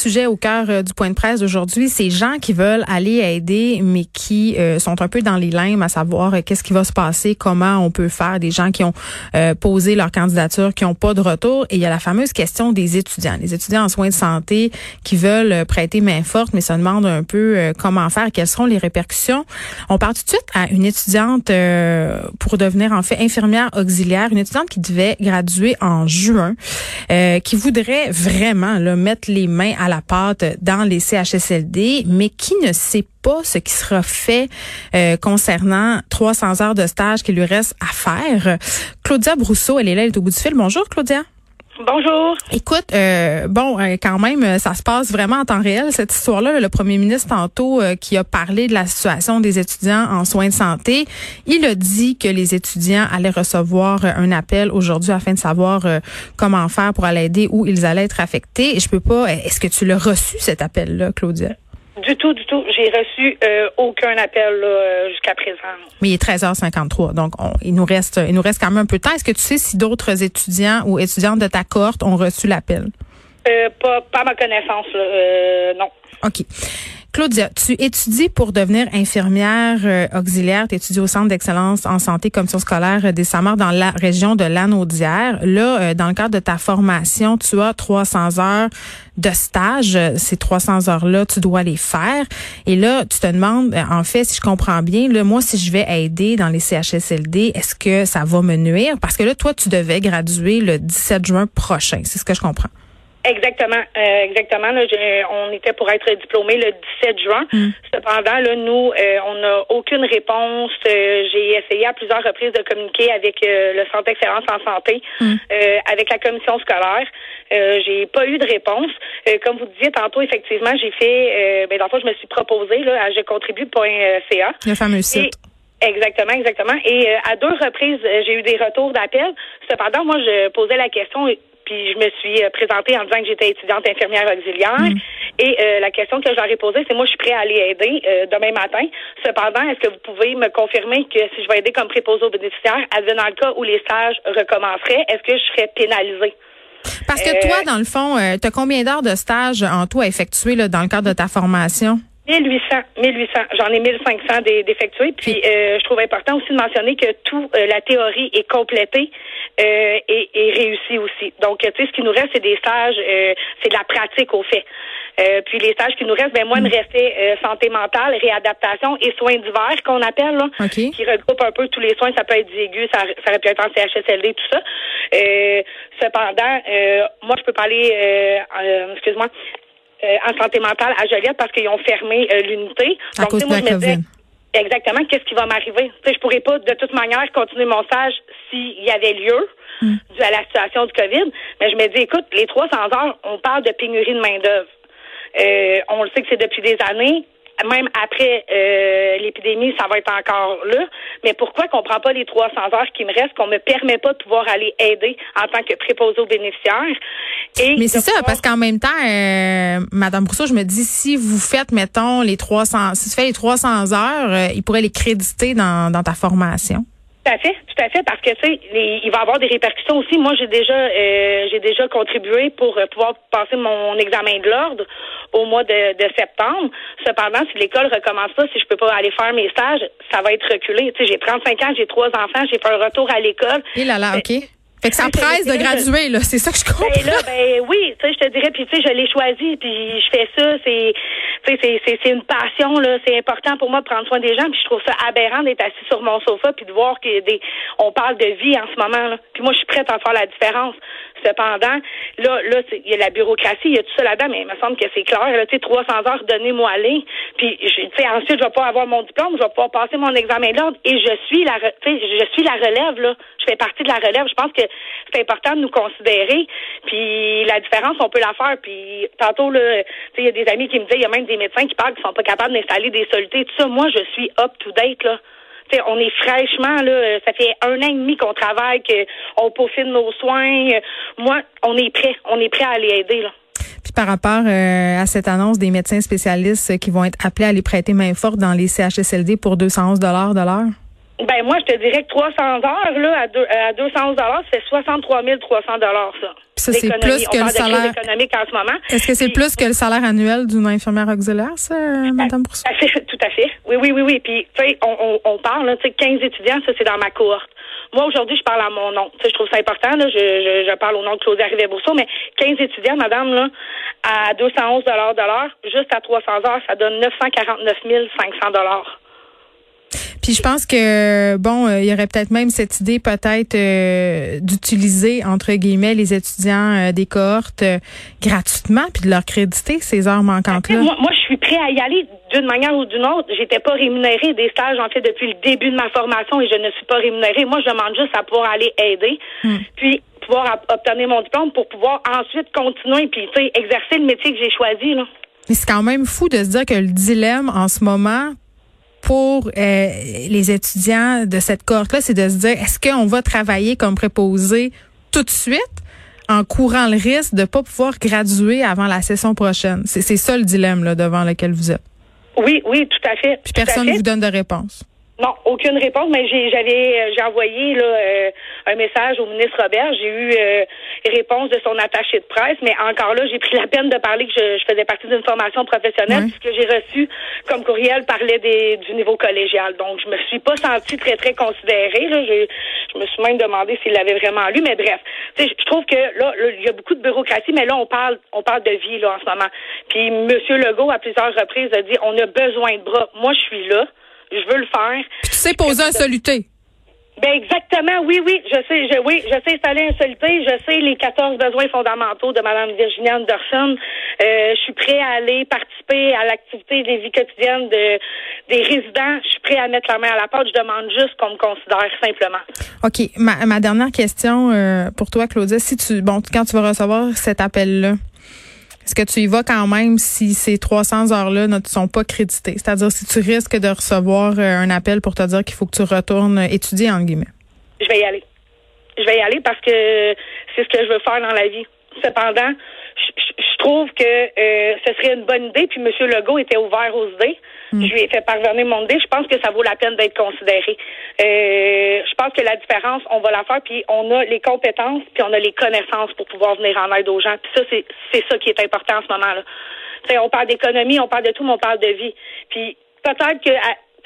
sujet au cœur euh, du point de presse d'aujourd'hui. Ces gens qui veulent aller aider, mais qui euh, sont un peu dans les limbes à savoir euh, qu'est-ce qui va se passer, comment on peut faire. Des gens qui ont posé leur candidature, qui n'ont pas de retour. Et il y a la fameuse question des étudiants. Les étudiants en soins de santé qui veulent prêter main forte, mais se demandent un peu comment faire, quelles seront les répercussions. On part tout de suite à une étudiante pour devenir en fait infirmière auxiliaire, une étudiante qui devait graduer en juin, qui voudrait vraiment là, mettre les mains à la pâte dans les CHSLD, mais qui ne sait pas ce qui sera fait euh, concernant 300 heures de stage qu'il lui reste à faire. Claudia Brousseau, elle est là, elle est au bout du fil. Bonjour, Claudia. Bonjour. Écoute, euh, bon, euh, quand même, euh, ça se passe vraiment en temps réel, cette histoire-là. Le premier ministre, tantôt, qui a parlé de la situation des étudiants en soins de santé, il a dit que les étudiants allaient recevoir un appel aujourd'hui afin de savoir comment faire pour aller aider où ils allaient être affectés. Je peux pas, est-ce que tu l'as reçu, cet appel-là, Claudia? Du tout, du tout. J'ai reçu euh, aucun appel jusqu'à présent. Mais il est 13h53, donc il nous reste il nous reste quand même un peu de temps. Est-ce que tu sais si d'autres étudiants ou étudiantes de ta cohorte ont reçu l'appel? Euh, pas, pas ma connaissance, euh, non. OK. Claudia, tu étudies pour devenir infirmière euh, auxiliaire. Tu étudies au Centre d'excellence en santé commission scolaire des Samars dans la région de Lanaudière. Là, euh, dans le cadre de ta formation, tu as 300 heures de stage. Ces 300 heures-là, tu dois les faire. Et là, tu te demandes, euh, en fait, si je comprends bien, là, moi, si je vais aider dans les CHSLD, est-ce que ça va me nuire? Parce que là, toi, tu devais graduer le 17 juin prochain. C'est ce que je comprends. Exactement, euh, exactement. Là, on était pour être diplômé le 17 juin. Mm. Cependant, là, nous, euh, on n'a aucune réponse. Euh, j'ai essayé à plusieurs reprises de communiquer avec le Centre d'excellence en santé, mm. avec la commission scolaire. j'ai pas eu de réponse. comme vous disiez tantôt, effectivement, j'ai fait. ben, dans le fond, je me suis proposée là, à jecontribue.ca. Le fameux site. Exactement, exactement. Et à deux reprises, j'ai eu des retours d'appel. Cependant, moi, je posais la question puis je me suis euh, présentée en disant que j'étais étudiante infirmière auxiliaire. Mm. Et euh, la question que j'aurais posée, c'est moi, je suis prêt à aller aider euh, demain matin. Cependant, est-ce que vous pouvez me confirmer que si je vais aider comme préposé aux bénéficiaires, dans le cas où les stages recommenceraient, est-ce que je serais pénalisée? Parce que toi, dans le fond, tu as combien d'heures de stage en tout à effectuer là, dans le cadre de ta formation? 1800, 1800. J'en ai 1500 d'effectués. Puis euh, je trouve important aussi de mentionner que tout euh, la théorie est complétée euh, et, et réussie aussi. Donc, tu sais, ce qui nous reste, c'est des stages, c'est de la pratique au fait. puis les stages qui nous restent, ben moi, il me restait santé mentale, réadaptation et soins divers qu'on appelle, là, qui regroupent un peu tous les soins. Ça peut être aigus, ça, ça peut être en CHSLD, tout ça. cependant, moi, je peux parler, excuse-moi, euh, en santé mentale à Joliette parce qu'ils ont fermé euh, l'unité. À Donc, cause moi, je me disais, exactement, qu'est-ce qui va m'arriver? Je pourrais pas, de toute manière, continuer mon stage s'il y avait lieu. Hmm. dû à la situation du COVID. Mais je me dis, écoute, les 300 heures, on parle de pénurie de main-d'œuvre. Euh, on le sait que c'est depuis des années même après euh, l'épidémie, ça va être encore là. Mais pourquoi qu'on prend pas les 300 heures qui me restent, qu'on me permet pas de pouvoir aller aider en tant que préposé aux bénéficiaires? Et Mais c'est ça, parce qu'en même temps, euh, Madame Brousseau, je me dis, si vous faites, mettons, les 300, si tu fais les 300 heures, euh, ils pourraient les créditer dans, dans ta formation. Tout à fait, tout à fait, parce que tu sais, il va y avoir des répercussions aussi. Moi, j'ai déjà, euh, j'ai déjà contribué pour euh, pouvoir passer mon examen de l'ordre au mois de, de septembre. Cependant, si l'école recommence pas, si je peux pas aller faire mes stages, ça va être reculé. Tu sais, j'ai 35 ans, j'ai trois enfants, j'ai fait un retour à l'école. Et là là, ok. Fait que ça presse de graduer, là. C'est ça que je comprends. Ben là, ben oui, tu sais, je te dirais, puis tu sais, je l'ai choisi, puis je fais ça, c'est, tu sais, c'est, c'est une passion, là. C'est important pour moi de prendre soin des gens, puis je trouve ça aberrant d'être assis sur mon sofa, puis de voir que des, on parle de vie en ce moment, là. Puis moi, je suis prête à faire la différence. Cependant, là, là, il y a la bureaucratie, il y a tout ça là-dedans, mais il me semble que c'est clair. Là, tu sais, 300 heures, donnez-moi aller. Puis, tu sais, ensuite, je vais pas avoir mon diplôme, je vais pouvoir passer mon examen d'ordre et je suis la, tu sais, je suis la relève, là. Je fais partie de la relève. Je pense que c'est important de nous considérer. Puis, la différence, on peut la faire. Puis, tantôt, il y a des amis qui me disent, il y a même des médecins qui parlent qui sont pas capables d'installer des solutés. Tout ça, moi, je suis up to date, là on est fraîchement là, ça fait un an et demi qu'on travaille, qu'on peaufine nos soins. Moi, on est prêt, on est prêt à aller aider là. Puis par rapport euh, à cette annonce des médecins spécialistes qui vont être appelés à les prêter main forte dans les CHSLD pour 211 dollars de l'heure? Ben moi, je te dirais que 300 heures là, à, deux, à 211 ça fait 63 300 dollars ça. Ça, c'est plus que le salaire. économique en ce moment. Est-ce que c'est plus que le salaire annuel d'une infirmière auxiliaire, ça, Madame Brousseau? Tout à fait. Oui, oui, oui, oui. Puis, tu sais, on, on, on, parle, tu sais, 15 étudiants, ça, c'est dans ma cohorte. Moi, aujourd'hui, je parle à mon nom. Tu sais, je trouve ça important, là. Je, je, je parle au nom de Claudia Rivet-Brousseau, mais 15 étudiants, madame, là, à 211 de l'heure, juste à 300 heures, ça donne 949 500 puis je pense que bon, euh, il y aurait peut-être même cette idée peut-être euh, d'utiliser entre guillemets les étudiants euh, des cohortes gratuitement puis de leur créditer ces heures manquantes là. Moi, moi, je suis prêt à y aller d'une manière ou d'une autre. J'étais pas rémunérée des stages en fait depuis le début de ma formation et je ne suis pas rémunérée. Moi, je demande juste à pouvoir aller aider. Hmm. Puis pouvoir obtenir mon diplôme pour pouvoir ensuite continuer puis exercer le métier que j'ai choisi là. Mais c'est quand même fou de se dire que le dilemme en ce moment pour euh, les étudiants de cette cohorte-là, c'est de se dire, est-ce qu'on va travailler comme préposé tout de suite en courant le risque de ne pas pouvoir graduer avant la session prochaine? C'est ça le dilemme là, devant lequel vous êtes. Oui, oui, tout à fait. Puis personne ne vous donne de réponse. Non, aucune réponse, mais j'avais euh, j'ai envoyé là, euh, un message au ministre Robert. J'ai eu euh, réponse de son attaché de presse, mais encore là, j'ai pris la peine de parler que je, faisais partie d'une formation professionnelle. Ce que j'ai reçu comme courriel parlait des, du niveau collégial. Donc, je me suis pas sentie très, très considérée. Là. Je, je me suis même demandé s'il l'avait vraiment lu, mais bref. Je trouve que là, il y a beaucoup de bureaucratie, mais là, on parle on parle de vie là en ce moment. Puis M. Legault, à plusieurs reprises, a dit on a besoin de bras. Moi, je suis là je veux le faire. tu sais poser un soluté. Ben exactement, oui, oui, je sais, je, oui, je sais installer un soluté, je sais les 14 besoins fondamentaux de Mme Virginie Anderson. Euh, je suis prêt à aller participer à l'activité des vies quotidiennes de, des résidents. Je suis prêt à mettre la main à la porte. Je demande juste qu'on me considère simplement. OK. Ma, ma dernière question euh, pour toi, Claudia, si tu bon, quand tu vas recevoir cet appel-là, est-ce que tu y vas quand même si ces 300 heures-là ne sont pas créditées? C'est-à-dire si tu risques de recevoir euh, un appel pour te dire qu'il faut que tu retournes étudier, en guillemets. Je vais y aller. Je vais y aller parce que c'est ce que je veux faire dans la vie. Cependant, je, trouve que euh, ce serait une bonne idée. Puis M. Legault était ouvert aux idées. Mm. Je lui ai fait parvenir mon idée. Je pense que ça vaut la peine d'être considéré. Euh, je pense que la différence, on va la faire. Puis on a les compétences, puis on a les connaissances pour pouvoir venir en aide aux gens. Puis ça, c'est, c'est ça qui est important en ce moment-là. on parle d'économie, on parle de tout, mais on parle de vie. Puis peut-être que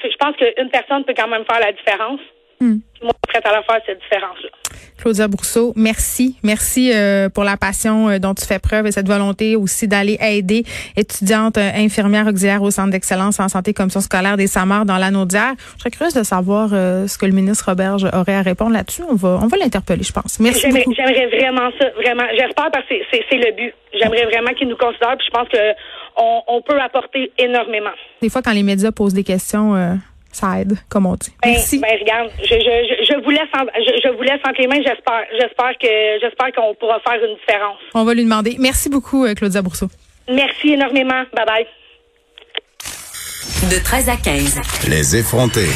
je pense qu'une personne peut quand même faire la différence. Mm. Moi, je suis prête à la faire, cette différence-là. Claudia Brousseau, merci. Merci euh, pour la passion euh, dont tu fais preuve et cette volonté aussi d'aller aider étudiantes euh, infirmières auxiliaires au Centre d'excellence en santé commission scolaire des SAMAR dans l'Anaudière. Je serais curieuse de savoir ce que le ministre Roberge aurait à répondre là-dessus. On va, on va l'interpeller, je pense. Merci J'aimerais vraiment ça, vraiment. J'espère parce que c'est le but. J'aimerais vraiment qu'il nous considère. Puis je pense que on, on, peut apporter énormément. Des fois, quand les médias posent des questions ça aide, comme on dit. Ben, Merci. Ben, regarde, je, je, je, vous laisse je, vous laisse entre les mains. J'espère, j'espère que j'espère qu'on pourra faire une différence. On va lui demander. Merci beaucoup, euh, Claudia Brousseau. Merci énormément. Bye bye. De 13 à 15. Les effrontés.